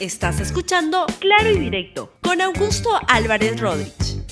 Estás escuchando Claro y Directo con Augusto Álvarez Rodríguez.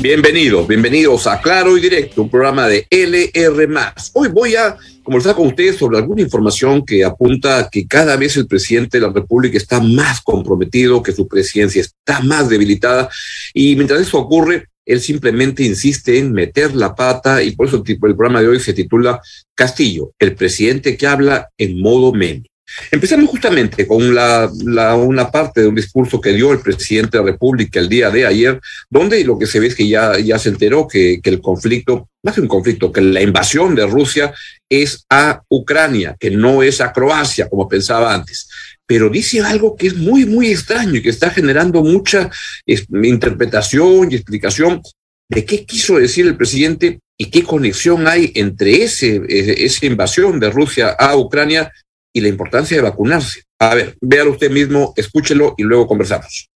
Bienvenidos, bienvenidos a Claro y Directo, un programa de LR. Hoy voy a conversar con ustedes sobre alguna información que apunta a que cada vez el presidente de la República está más comprometido, que su presidencia está más debilitada y mientras eso ocurre, él simplemente insiste en meter la pata y por eso el programa de hoy se titula Castillo, el presidente que habla en modo meme. Empezamos justamente con la, una parte de un discurso que dio el presidente de la República el día de ayer, donde lo que se ve es que ya, ya se enteró que, que el conflicto, más que un conflicto, que la invasión de Rusia es a Ucrania, que no es a Croacia, como pensaba antes. Pero dice algo que es muy, muy extraño y que está generando mucha interpretación y explicación de qué quiso decir el presidente y qué conexión hay entre ese, esa invasión de Rusia a Ucrania y la importancia de vacunarse. A ver, véalo usted mismo, escúchelo y luego conversamos.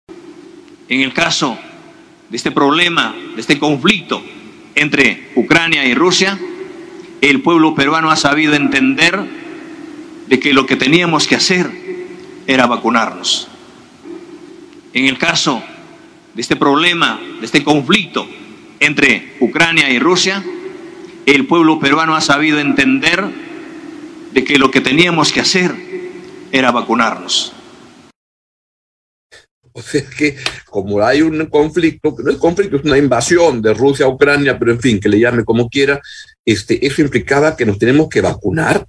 En el caso de este problema, de este conflicto entre Ucrania y Rusia, el pueblo peruano ha sabido entender de que lo que teníamos que hacer era vacunarnos. En el caso de este problema, de este conflicto entre Ucrania y Rusia, el pueblo peruano ha sabido entender de que lo que teníamos que hacer era vacunarnos. O sea que como hay un conflicto, no es conflicto, es una invasión de Rusia a Ucrania, pero en fin, que le llame como quiera, este, eso implicaba que nos tenemos que vacunar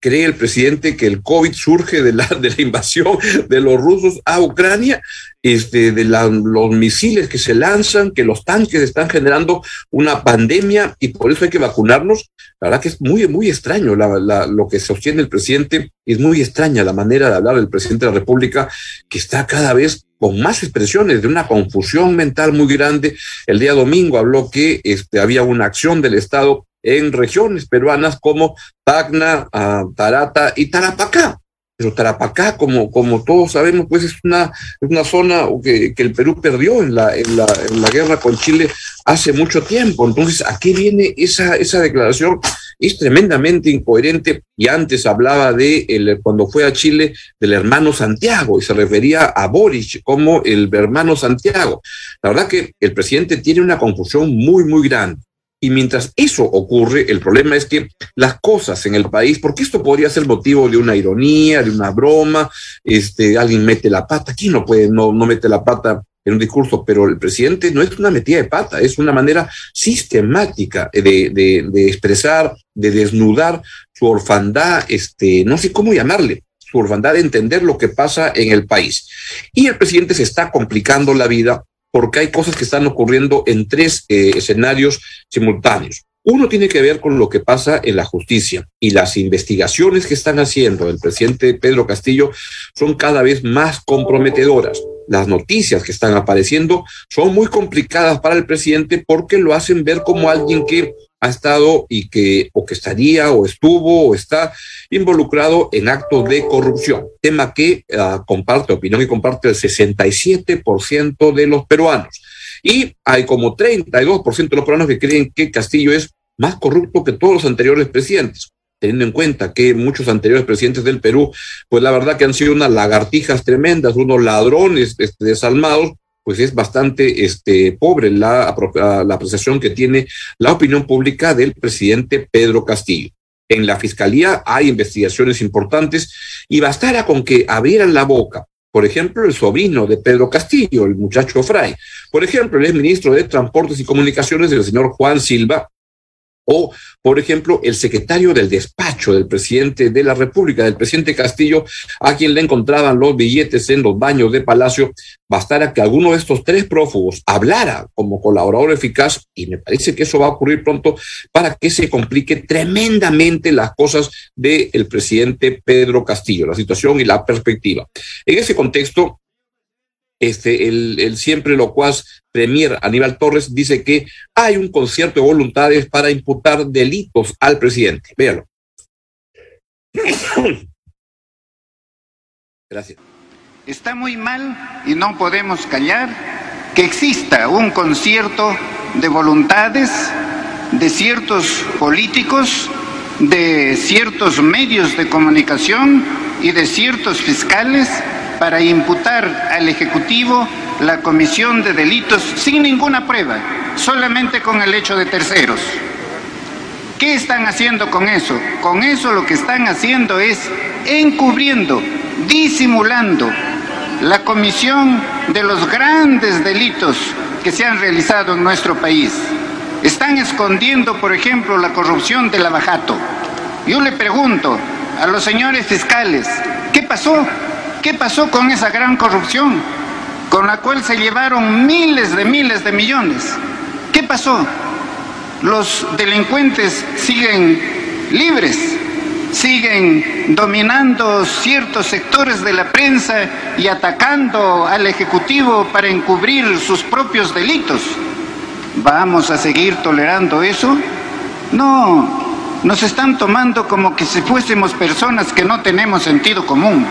cree el presidente que el COVID surge de la, de la invasión de los rusos a Ucrania, este, de los misiles que se lanzan, que los tanques están generando una pandemia y por eso hay que vacunarnos. La verdad que es muy, muy extraño lo que sostiene el presidente, es muy extraña la manera de hablar del presidente de la República, que está cada vez con más expresiones de una confusión mental muy grande. El día domingo habló que este, había una acción del Estado en regiones peruanas como Tacna, ah, Tarata y Tarapacá. Pero Tarapacá, como, como todos sabemos, pues es una, una zona que, el Perú perdió en la, en, la, guerra con Chile hace mucho tiempo. Entonces, ¿a qué viene esa, esa declaración? Es tremendamente incoherente y antes hablaba de, el, cuando fue a Chile, del hermano Santiago y se refería a Boris como el hermano Santiago. La verdad que el presidente tiene una confusión muy, muy grande. Y mientras eso ocurre, el problema es que las cosas en el país, porque esto podría ser motivo de una ironía, de una broma, este, alguien mete la pata, ¿quién no puede, no, no mete la pata en un discurso? Pero el presidente no es una metida de pata, es una manera sistemática de, de, de expresar, de desnudar su orfandad, este, no sé cómo llamarle, su orfandad de entender lo que pasa en el país. Y el presidente se está complicando la vida porque hay cosas que están ocurriendo en tres eh, escenarios simultáneos. Uno tiene que ver con lo que pasa en la justicia y las investigaciones que están haciendo el presidente Pedro Castillo son cada vez más comprometedoras. Las noticias que están apareciendo son muy complicadas para el presidente porque lo hacen ver como alguien que ha estado y que o que estaría o estuvo o está involucrado en actos de corrupción, tema que uh, comparte opinión y comparte el 67% de los peruanos. Y hay como 32% de los peruanos que creen que Castillo es más corrupto que todos los anteriores presidentes teniendo en cuenta que muchos anteriores presidentes del Perú, pues la verdad que han sido unas lagartijas tremendas, unos ladrones este, desalmados, pues es bastante este, pobre la, la apreciación que tiene la opinión pública del presidente Pedro Castillo. En la fiscalía hay investigaciones importantes y bastará con que abrieran la boca. Por ejemplo, el sobrino de Pedro Castillo, el muchacho Fray. Por ejemplo, el ministro de Transportes y Comunicaciones, el señor Juan Silva, o, por ejemplo, el secretario del despacho del presidente de la República, del presidente Castillo, a quien le encontraban los billetes en los baños de Palacio, bastara que alguno de estos tres prófugos hablara como colaborador eficaz, y me parece que eso va a ocurrir pronto, para que se complique tremendamente las cosas del presidente Pedro Castillo, la situación y la perspectiva. En ese contexto, este, el, el siempre locuaz Premier Aníbal Torres dice que hay un concierto de voluntades para imputar delitos al presidente. Véalo. Gracias. Está muy mal y no podemos callar que exista un concierto de voluntades de ciertos políticos, de ciertos medios de comunicación y de ciertos fiscales para imputar al Ejecutivo la comisión de delitos sin ninguna prueba, solamente con el hecho de terceros. ¿Qué están haciendo con eso? Con eso lo que están haciendo es encubriendo, disimulando la comisión de los grandes delitos que se han realizado en nuestro país. Están escondiendo, por ejemplo, la corrupción del abajato. Yo le pregunto a los señores fiscales, ¿qué pasó? ¿Qué pasó con esa gran corrupción con la cual se llevaron miles de miles de millones? ¿Qué pasó? Los delincuentes siguen libres, siguen dominando ciertos sectores de la prensa y atacando al Ejecutivo para encubrir sus propios delitos. ¿Vamos a seguir tolerando eso? No, nos están tomando como que si fuésemos personas que no tenemos sentido común.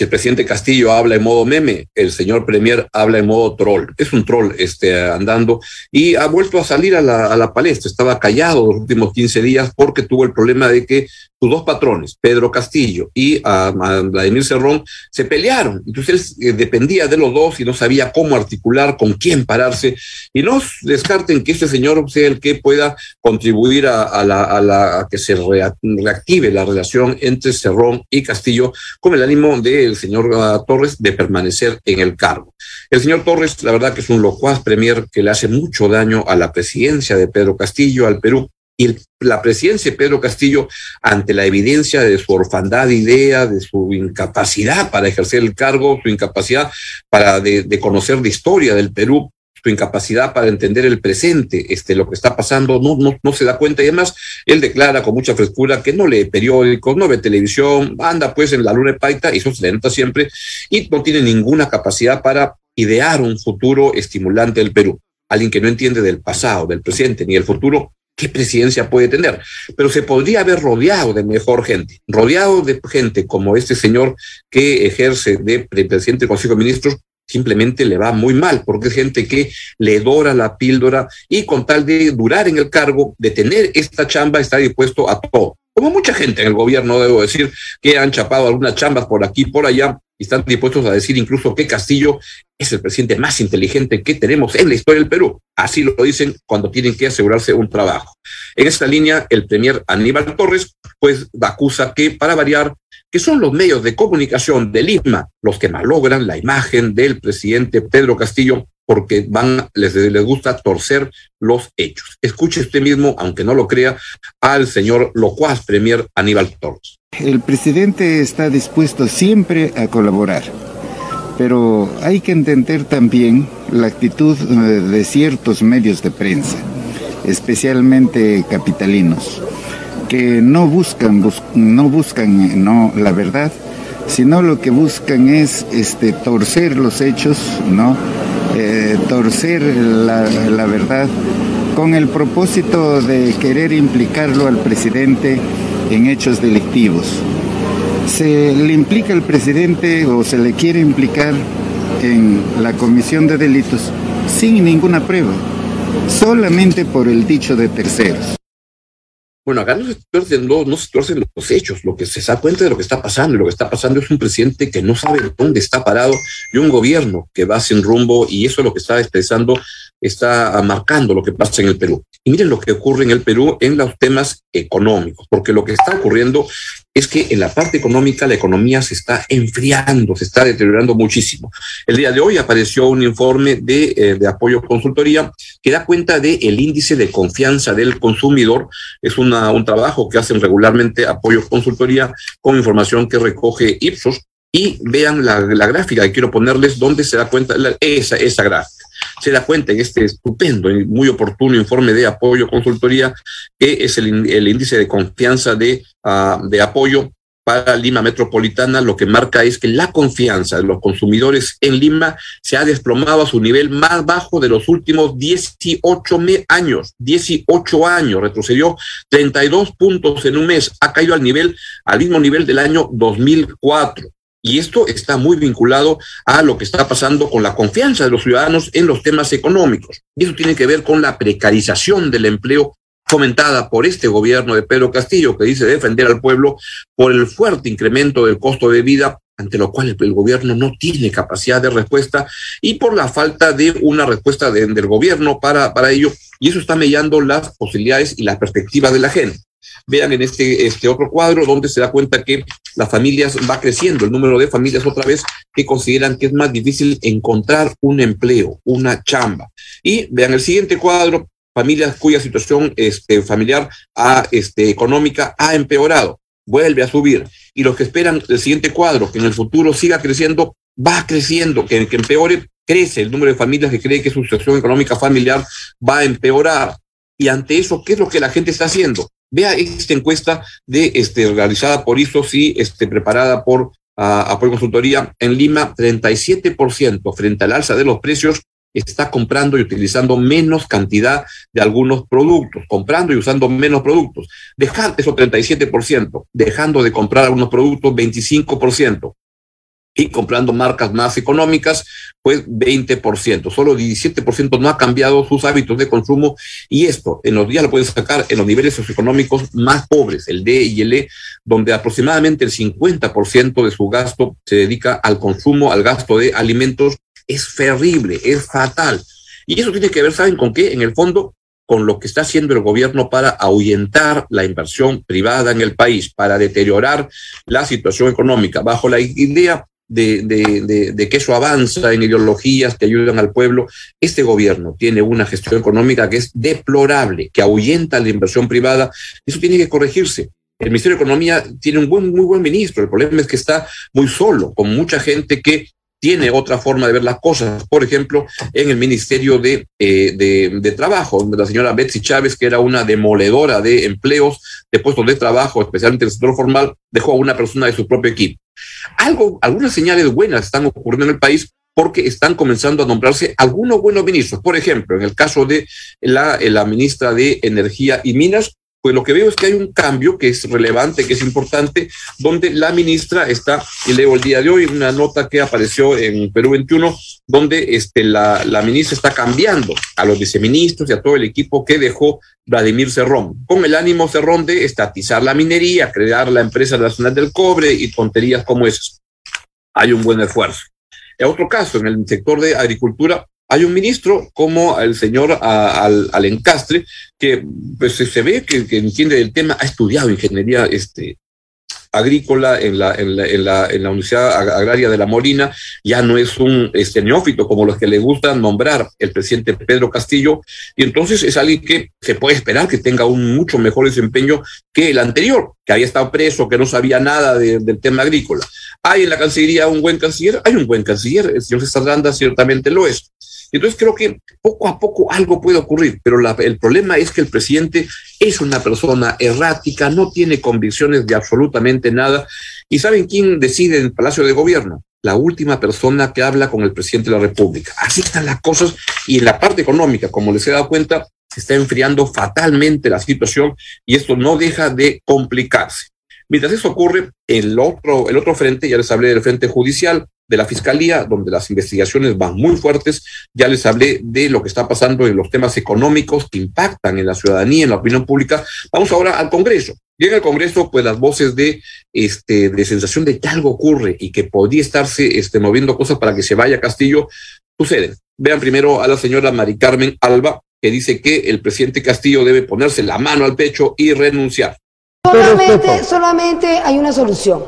El presidente Castillo habla en modo meme, el señor Premier habla en modo troll. Es un troll este, andando y ha vuelto a salir a la, a la palestra. Estaba callado los últimos 15 días porque tuvo el problema de que sus dos patrones, Pedro Castillo y a, Vladimir Cerrón, se pelearon. Entonces él eh, dependía de los dos y no sabía cómo articular, con quién pararse. Y no descarten que este señor sea el que pueda contribuir a, a la, a, que se reactive la relación entre Cerrón y Castillo con el ánimo del señor uh, Torres de permanecer en el cargo. El señor Torres, la verdad que es un locuaz premier que le hace mucho daño a la presidencia de Pedro Castillo, al Perú, y la presidencia de Pedro Castillo, ante la evidencia de su orfandad de idea, de su incapacidad para ejercer el cargo, su incapacidad para de, conocer la historia del Perú, su incapacidad para entender el presente, este, lo que está pasando, no, no, no se da cuenta. Y además, él declara con mucha frescura que no lee periódicos, no ve televisión, anda pues en la luna de paita, y eso se le nota siempre, y no tiene ninguna capacidad para idear un futuro estimulante del Perú. Alguien que no entiende del pasado, del presente, ni el futuro, qué presidencia puede tener, pero se podría haber rodeado de mejor gente, rodeado de gente como este señor que ejerce de presidente del Consejo de Ministros, simplemente le va muy mal, porque es gente que le dora la píldora y con tal de durar en el cargo, de tener esta chamba, está dispuesto a todo. Como mucha gente en el gobierno, debo decir, que han chapado algunas chambas por aquí, por allá, y están dispuestos a decir incluso que Castillo es el presidente más inteligente que tenemos en la historia del Perú. Así lo dicen cuando tienen que asegurarse un trabajo. En esta línea, el premier Aníbal Torres, pues, acusa que, para variar, que son los medios de comunicación de Lima los que malogran la imagen del presidente Pedro Castillo porque van, les, les gusta torcer los hechos. Escuche usted mismo, aunque no lo crea, al señor locuaz premier Aníbal Torres. El presidente está dispuesto siempre a colaborar, pero hay que entender también la actitud de ciertos medios de prensa, especialmente capitalinos, que no buscan, bus no buscan no, la verdad, sino lo que buscan es este, torcer los hechos, ¿no? Eh, torcer la, la verdad con el propósito de querer implicarlo al presidente en hechos delictivos. Se le implica al presidente o se le quiere implicar en la comisión de delitos sin ninguna prueba, solamente por el dicho de terceros. Bueno, acá no se tuercen, tuercen los hechos, lo que se da cuenta de lo que está pasando, y lo que está pasando es un presidente que no sabe dónde está parado y un gobierno que va sin rumbo, y eso es lo que está expresando, está marcando lo que pasa en el Perú. Y miren lo que ocurre en el Perú en los temas económicos, porque lo que está ocurriendo es que en la parte económica la economía se está enfriando, se está deteriorando muchísimo. El día de hoy apareció un informe de, eh, de apoyo consultoría que da cuenta del el índice de confianza del consumidor. Es una, un trabajo que hacen regularmente apoyo consultoría con información que recoge Ipsos. Y vean la, la gráfica que quiero ponerles donde se da cuenta esa, esa gráfica se da cuenta en este estupendo y muy oportuno informe de apoyo consultoría, que es el, el índice de confianza de, uh, de apoyo para Lima Metropolitana, lo que marca es que la confianza de los consumidores en Lima se ha desplomado a su nivel más bajo de los últimos 18 años. 18 años, retrocedió 32 puntos en un mes, ha caído al nivel, al mismo nivel del año 2004. Y esto está muy vinculado a lo que está pasando con la confianza de los ciudadanos en los temas económicos. Y eso tiene que ver con la precarización del empleo fomentada por este gobierno de Pedro Castillo, que dice defender al pueblo por el fuerte incremento del costo de vida ante lo cual el, gobierno no tiene capacidad de respuesta y por la falta de una respuesta del gobierno para, para ello, y eso está mellando las posibilidades y las perspectivas de la gente. Vean en este, este otro cuadro donde se da cuenta que las familias va creciendo, el número de familias otra vez que consideran que es más difícil encontrar un empleo, una chamba. Y vean el siguiente cuadro, familias cuya situación este, familiar a, este, económica ha empeorado, vuelve a subir. Y los que esperan el siguiente cuadro, que en el futuro siga creciendo, va creciendo, que, que empeore, crece el número de familias que cree que su situación económica familiar va a empeorar. Y ante eso, ¿qué es lo que la gente está haciendo? Vea esta encuesta de, este, realizada por ISOS y este, preparada por uh, Apoyo Consultoría en Lima, 37% frente al alza de los precios está comprando y utilizando menos cantidad de algunos productos, comprando y usando menos productos. Dejar eso 37%, dejando de comprar algunos productos 25% y comprando marcas más económicas, pues 20%. Solo 17% no ha cambiado sus hábitos de consumo y esto en los días lo pueden sacar en los niveles socioeconómicos más pobres, el D y el E, donde aproximadamente el 50% de su gasto se dedica al consumo, al gasto de alimentos. Es terrible, es fatal. Y eso tiene que ver, ¿saben con qué? En el fondo, con lo que está haciendo el gobierno para ahuyentar la inversión privada en el país, para deteriorar la situación económica, bajo la idea de, de, de, que eso avanza en ideologías que ayudan al pueblo. Este gobierno tiene una gestión económica que es deplorable, que ahuyenta la inversión privada. Eso tiene que corregirse. El Ministerio de Economía tiene un buen, muy buen ministro. El problema es que está muy solo, con mucha gente que tiene otra forma de ver las cosas. Por ejemplo, en el Ministerio de, eh, de, de, Trabajo, la señora Betsy Chávez, que era una demoledora de empleos, de puestos de trabajo, especialmente en el sector formal, dejó a una persona de su propio equipo. Algo, algunas señales buenas están ocurriendo en el país porque están comenzando a nombrarse algunos buenos ministros. Por ejemplo, en el caso de la, la ministra de Energía y Minas, pues lo que veo es que hay un cambio que es relevante, que es importante, donde la ministra está, y leo el día de hoy una nota que apareció en Perú 21, donde este, la, la ministra está cambiando a los viceministros y a todo el equipo que dejó Vladimir Cerrón, con el ánimo Cerrón de estatizar la minería, crear la empresa nacional del cobre y tonterías como esas. Hay un buen esfuerzo. En otro caso, en el sector de agricultura, hay un ministro como el señor al, al, que pues, se ve que, entiende el tema, ha estudiado ingeniería este, agrícola en la, en la, en la, en la Universidad Agraria de la Molina, ya no es un este, neófito como los que le gusta nombrar el presidente Pedro Castillo, y entonces es alguien que se puede esperar que tenga un mucho mejor desempeño que el anterior, que había estado preso, que no sabía nada de, del tema agrícola. ¿Hay en la Cancillería un buen canciller? Hay un buen canciller, el señor César Randa ciertamente lo es. Entonces creo que poco a poco algo puede ocurrir, pero el problema es que el presidente es una persona errática, no tiene convicciones de absolutamente nada. ¿Y saben quién decide en el Palacio de Gobierno? La última persona que habla con el presidente de la República. Así están las cosas y en la parte económica, como les he dado cuenta, se está enfriando fatalmente la situación y esto no deja de complicarse. Mientras eso ocurre, el otro, el otro frente, ya les hablé del frente judicial, de la Fiscalía, donde las investigaciones van muy fuertes. Ya les hablé de lo que está pasando en los temas económicos que impactan en la ciudadanía, en la opinión pública. Vamos ahora al Congreso. Y en el Congreso, pues las voces de, este, de sensación de que algo ocurre y que podría estarse este, moviendo cosas para que se vaya Castillo, suceden. Vean primero a la señora Mari Carmen Alba, que dice que el presidente Castillo debe ponerse la mano al pecho y renunciar. Solamente, solamente hay una solución,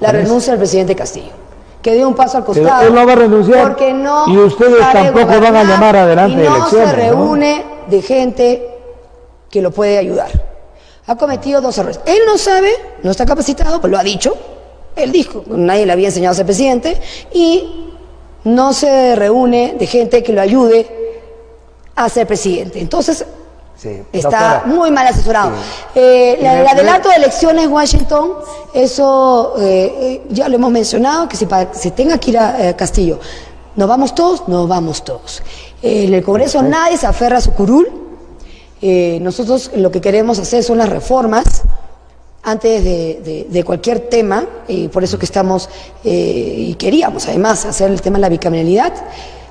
la renuncia del presidente Castillo que dé un paso al costado. Pero él no va a renunciar. Porque no y ustedes tampoco van a llamar adelante y no elecciones, se reúne ¿no? de gente que lo puede ayudar. Ha cometido dos errores. Él no sabe, no está capacitado, pues lo ha dicho. Él dijo, nadie le había enseñado a ser presidente y no se reúne de gente que lo ayude a ser presidente. Entonces, Sí, Está doctora. muy mal asesorado. Sí. Eh, la- el adelanto de elecciones Washington, eso eh, eh, ya lo hemos mencionado, que si, pa- si tenga que ir a eh, Castillo, ¿nos vamos todos? Nos vamos todos. En el Congreso nadie se aferra a su curul. Nosotros lo que queremos hacer son las reformas antes de, de- de cualquier tema, y por eso que estamos, y queríamos además hacer el tema de la bicameralidad.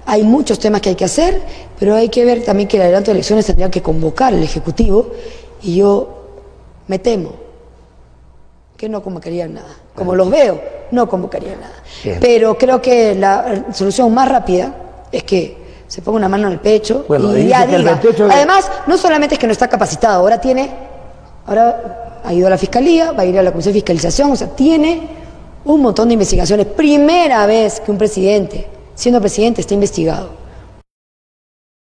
Hay muchos temas que hay que hacer, pero hay que ver también que el adelanto de elecciones tendría que convocar el Ejecutivo, y yo me temo que no convocarían nada. Como los veo, no convocaría nada. Pero creo que la solución más rápida es que se ponga una mano en el pecho y ya diga. Además, no solamente es que no está capacitado, ahora tiene, ahora ha ido a la fiscalía, va a ir a la comisión de fiscalización, o sea, tiene un montón de investigaciones. Primera vez que un presidente, siendo presidente, está investigado.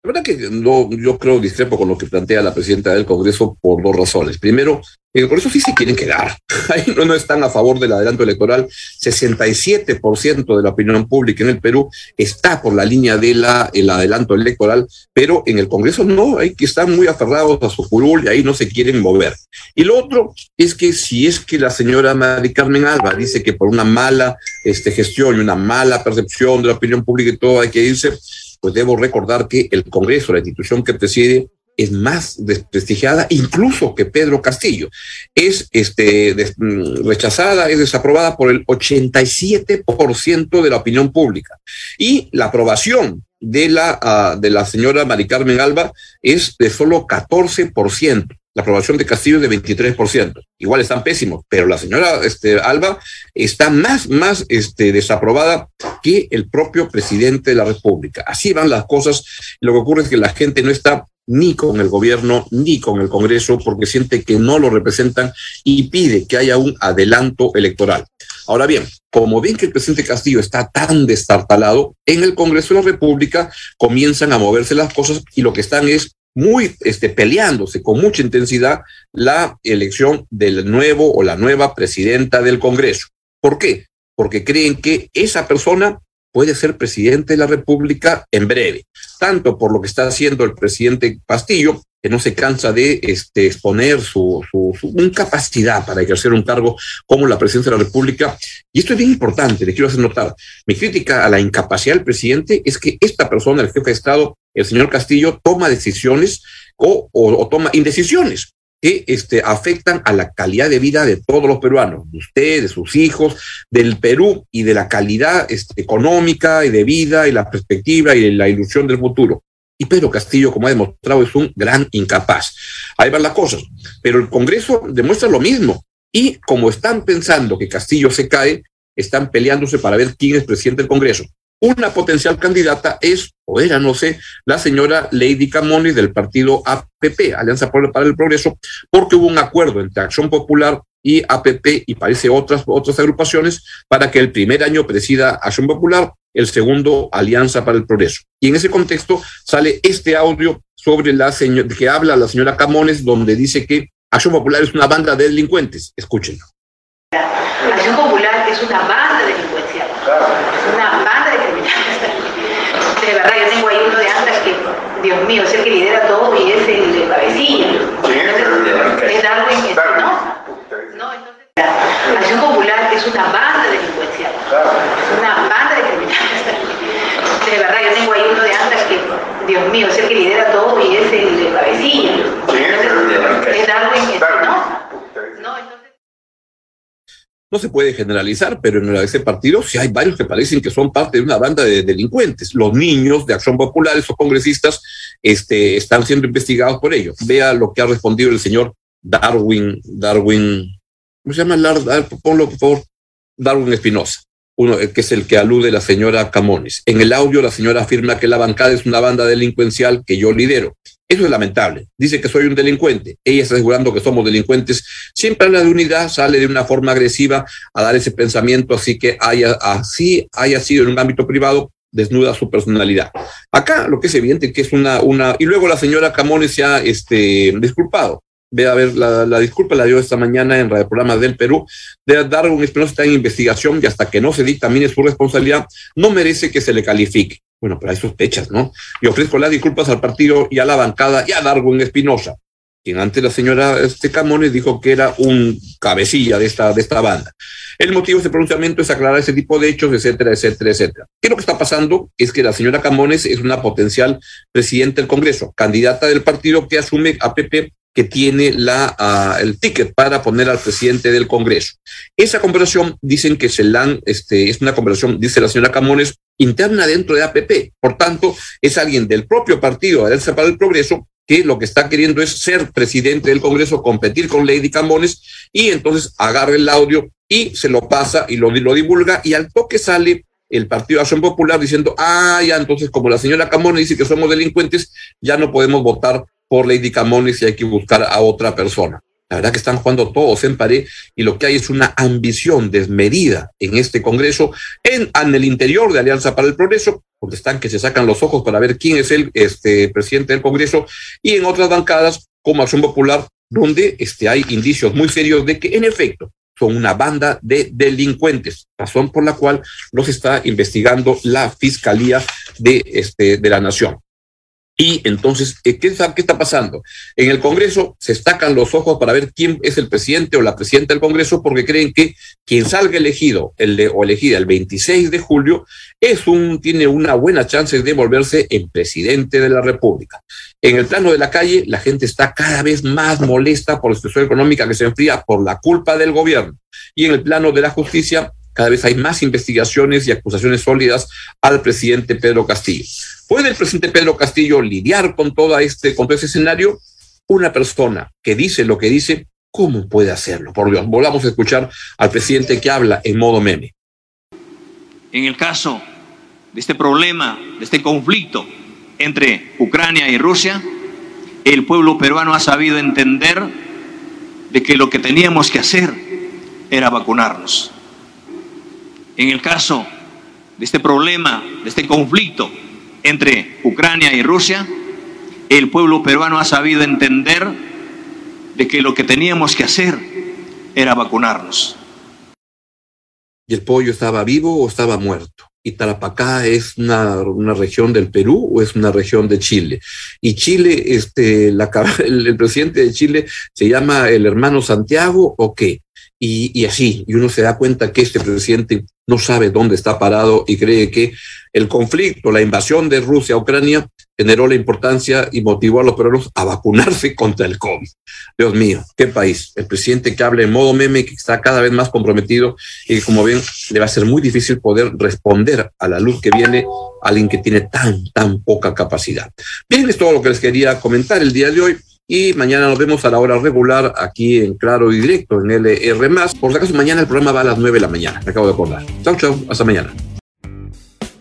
La verdad que no, yo creo discrepo con lo que plantea la presidenta del Congreso por dos razones. Primero, en el Congreso sí se quieren quedar. Ahí no, están a favor del adelanto electoral. 67% de la opinión pública en el Perú está por la línea del el adelanto electoral, pero en el Congreso no, hay que estar muy aferrados a su curul y ahí no se quieren mover. Y lo otro es que si es que la señora Mari Carmen Alba dice que por una mala este, gestión y una mala percepción de la opinión pública y todo hay que irse, pues debo recordar que el Congreso, la institución que preside, es más desprestigiada incluso que Pedro Castillo. Es este, mm, rechazada, es desaprobada por el 87% de la opinión pública. Y la aprobación de la, ah, de la señora Mari Carmen Alba es de solo 14%. La aprobación de Castillo es de 23%. Igual están pésimos, pero la señora este, Alba está más, más este, desaprobada que el propio presidente de la República. Así van las cosas. Lo que ocurre es que la gente no está ni con el gobierno ni con el Congreso porque siente que no lo representan y pide que haya un adelanto electoral. Ahora bien, como ven que el presidente Castillo está tan destartalado, en el Congreso de la República comienzan a moverse las cosas y lo que están es muy este, peleándose con mucha intensidad la elección del nuevo o la nueva presidenta del Congreso. ¿Por qué? Porque creen que esa persona puede ser presidente de la República en breve, tanto por lo que está haciendo el presidente Castillo, que no se cansa de este, exponer su, su, su, incapacidad para ejercer un cargo como la presidencia de la República. Y esto es bien importante, le quiero hacer notar. Mi crítica a la incapacidad del presidente es que esta persona, el jefe de Estado, el señor Castillo toma decisiones o, o, o toma indecisiones que este, afectan a la calidad de vida de todos los peruanos, de usted, de sus hijos, del Perú y de la calidad este, económica y de vida y la perspectiva y la ilusión del futuro. Y Pedro Castillo, como ha demostrado, es un gran incapaz. Ahí van las cosas. Pero el Congreso demuestra lo mismo. Y como están pensando que Castillo se cae, están peleándose para ver quién es presidente del Congreso. Una potencial candidata es, o era, no sé, la señora Lady Camones del partido APP, Alianza para el Progreso, porque hubo un acuerdo entre Acción Popular y APP y parece otras, otras agrupaciones para que el primer año presida Acción Popular, el segundo Alianza para el Progreso. Y en ese contexto sale este audio sobre la señora, que habla la señora Camones, donde dice que Acción Popular es una banda de delincuentes. Escúchenlo. Acción Popular es una banda delincuencial, es una banda de criminales. De verdad, yo tengo ahí uno de andas que, Dios mío, es el que lidera todo y es el, el cabecilla. Entonces, es Darwin, este, ¿no? No, entonces, Acción Popular es una banda delincuencial, es una banda de criminales. De verdad, yo tengo ahí uno de andas que, Dios mío, es el que lidera todo y es el, el cabecilla. Entonces, es Darwin, este, ¿no? No, entonces. No se puede generalizar, pero en ese partido sí hay varios que parecen que son parte de una banda de delincuentes. Los niños de Acción Popular, esos congresistas, este, están siendo investigados por ello. Vea lo que ha respondido el señor Darwin, Darwin, ¿cómo se llama? Ponlo, por favor, Darwin Espinosa, uno que es el que alude la señora Camones. En el audio, la señora afirma que la bancada es una banda delincuencial que yo lidero. Eso es lamentable. Dice que soy un delincuente. Ella está asegurando que somos delincuentes. Siempre habla de unidad, sale de una forma agresiva a dar ese pensamiento, así que haya, así haya sido en un ámbito privado, desnuda su personalidad. Acá lo que es evidente que es una, una, y luego la señora Camones se ha este, disculpado. Ve a ver, la, disculpa la dio esta mañana en Radio Programa del Perú, de dar un Espinosa está en investigación y hasta que no se dictamine su responsabilidad, no merece que se le califique. Bueno, pero hay sospechas, ¿no? Y ofrezco las disculpas al partido y a la bancada y a Darwin Espinosa, quien antes la señora este Camones dijo que era un cabecilla de esta, de esta banda. El motivo de este pronunciamiento es aclarar ese tipo de hechos, etcétera, etcétera, etcétera. ¿Qué lo que está pasando? Es que la señora Camones es una potencial presidenta del Congreso, candidata del partido que asume a PP que tiene la, uh, el ticket para poner al presidente del Congreso. Esa conversación dicen que se la este, es una conversación, dice la señora Camones, interna dentro de APP. Por tanto, es alguien del propio partido Alianza para el Progreso que lo que está queriendo es ser presidente del Congreso, competir con Lady Camones, y entonces agarra el audio y se lo pasa y lo, lo divulga, y al toque sale el Partido de Acción Popular diciendo, ah, ya, entonces como la señora Camones dice que somos delincuentes, ya no podemos votar por Lady Camones y hay que buscar a otra persona. La verdad que están jugando todos en pared y lo que hay es una ambición desmedida en este Congreso, en, en el interior de Alianza para el Progreso, donde están que se sacan los ojos para ver quién es el este, presidente del Congreso, y en otras bancadas como Acción Popular, donde este, hay indicios muy serios de que en efecto son una banda de delincuentes, razón por la cual los está investigando la Fiscalía de, este, de la Nación. Y entonces, ¿qué, ¿qué está pasando? En el Congreso se estacan los ojos para ver quién es el presidente o la presidenta del Congreso porque creen que quien salga elegido el o elegida el 26 de julio es un, tiene una buena chance de volverse el presidente de la República. En el plano de la calle, la gente está cada vez más molesta por la situación económica que se enfría por la culpa del gobierno. Y en el plano de la justicia, cada vez hay más investigaciones y acusaciones sólidas al presidente Pedro Castillo. ¿Puede el presidente Pedro Castillo lidiar con todo este, con todo ese escenario? Una persona que dice lo que dice, ¿cómo puede hacerlo? Por Dios, volvamos a escuchar al presidente que habla en modo meme. En el caso de este problema, de este conflicto entre Ucrania y Rusia, el pueblo peruano ha sabido entender de que lo que teníamos que hacer era vacunarnos. En el caso de este problema, de este conflicto entre Ucrania y Rusia, el pueblo peruano ha sabido entender de que lo que teníamos que hacer era vacunarnos. ¿Y el pollo estaba vivo o estaba muerto? ¿Y Tarapacá es una, región del Perú o es una región de Chile? Y Chile, este, el presidente de Chile se llama el hermano Santiago o qué? Y, y, así, y uno se da cuenta que este presidente no sabe dónde está parado y cree que el conflicto, la invasión de Rusia a Ucrania generó la importancia y motivó a los peruanos a vacunarse contra el COVID. Dios mío, qué país. El presidente que habla en modo meme, que está cada vez más comprometido y como ven, le va a ser muy difícil poder responder a la luz que viene a alguien que tiene tan, tan poca capacidad. Bien, es todo lo que les quería comentar el día de hoy. Y mañana nos vemos a la hora regular aquí en Claro y Directo, en LR. Por si acaso, mañana el programa va a las 9 de la mañana. Me acabo de acordar. Chau, chau. Hasta mañana.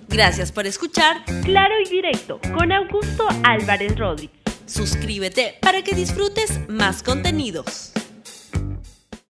Gracias por escuchar Claro y Directo con Augusto Álvarez Rodríguez. Suscríbete para que disfrutes más contenidos.